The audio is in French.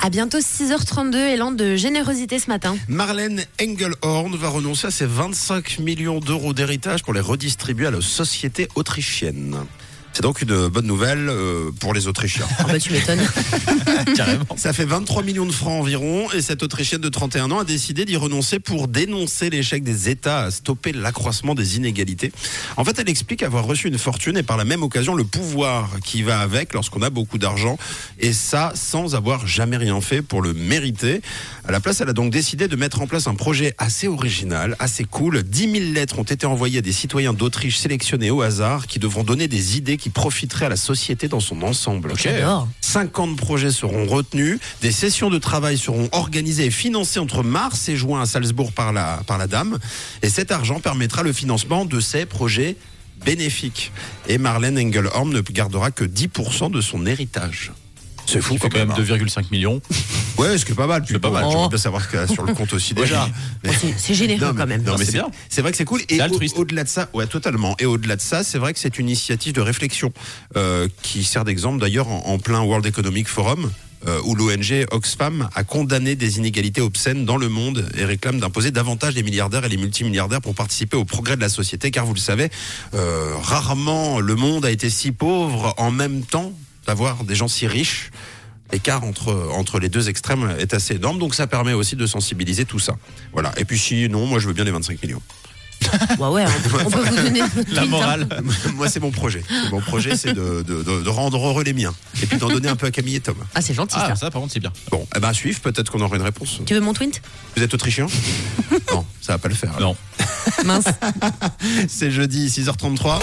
À bientôt 6h32, élan de générosité ce matin. Marlène Engelhorn va renoncer à ses 25 millions d'euros d'héritage pour les redistribuer à la société autrichienne. C'est donc une bonne nouvelle euh, pour les Autrichiens. Ah bah tu m'étonnes. Carrément. Ça fait 23 millions de francs environ et cette Autrichienne de 31 ans a décidé d'y renoncer pour dénoncer l'échec des États à stopper l'accroissement des inégalités. En fait, elle explique avoir reçu une fortune et par la même occasion le pouvoir qui va avec lorsqu'on a beaucoup d'argent et ça sans avoir jamais rien fait pour le mériter. À la place, elle a donc décidé de mettre en place un projet assez original, assez cool. 10 000 lettres ont été envoyées à des citoyens d'Autriche sélectionnés au hasard qui devront donner des idées qui profiteraient à la société dans son ensemble. J'adore. 50 projets seront retenus, des sessions de travail seront organisées et financées entre mars et juin à Salzbourg par la, par la dame, et cet argent permettra le financement de ces projets bénéfiques. Et Marlène Engelhorn ne gardera que 10% de son héritage. C'est fou fait quand même hein. 2,5 millions. Ouais, ce qui est pas mal. C'est pas mal. J'aimerais Oh. bien savoir ce qu'il y a sur le compte aussi déjà. Mais- C'est- généreux quand même. non, mais c'est c'est bien. C'est vrai que c'est cool. Et au-delà de ça, ouais, totalement. Et au-delà de ça, c'est vrai que c'est une initiative de réflexion euh, qui sert d'exemple d'ailleurs en, en plein World Economic Forum. euh, où l'ONG Oxfam a condamné des inégalités obscènes dans le monde et réclame d'imposer davantage les milliardaires et les multimilliardaires pour participer au progrès de la société, car vous le savez, euh, rarement le monde a été si pauvre en même temps d'avoir des gens si riches. L'écart entre, entre les deux extrêmes est assez énorme, donc ça permet aussi de sensibiliser tout ça. Voilà. Et puis sinon, moi je veux bien les 25 millions. Ouais, ouais, on, on peut vous donner La hein. morale. Moi c'est mon projet. Mon projet c'est de, de, de- de rendre heureux les miens. Et puis d'en donner un peu à Camille et Tom. Ah, c'est gentil Ah, ça. ça par contre c'est bien. Bon, eh ben à suivre, peut-être qu'on aura une réponse. Tu veux mon tweet Vous êtes autrichien? Non, ça va pas le faire. Non. Mince. C'est jeudi 6h33.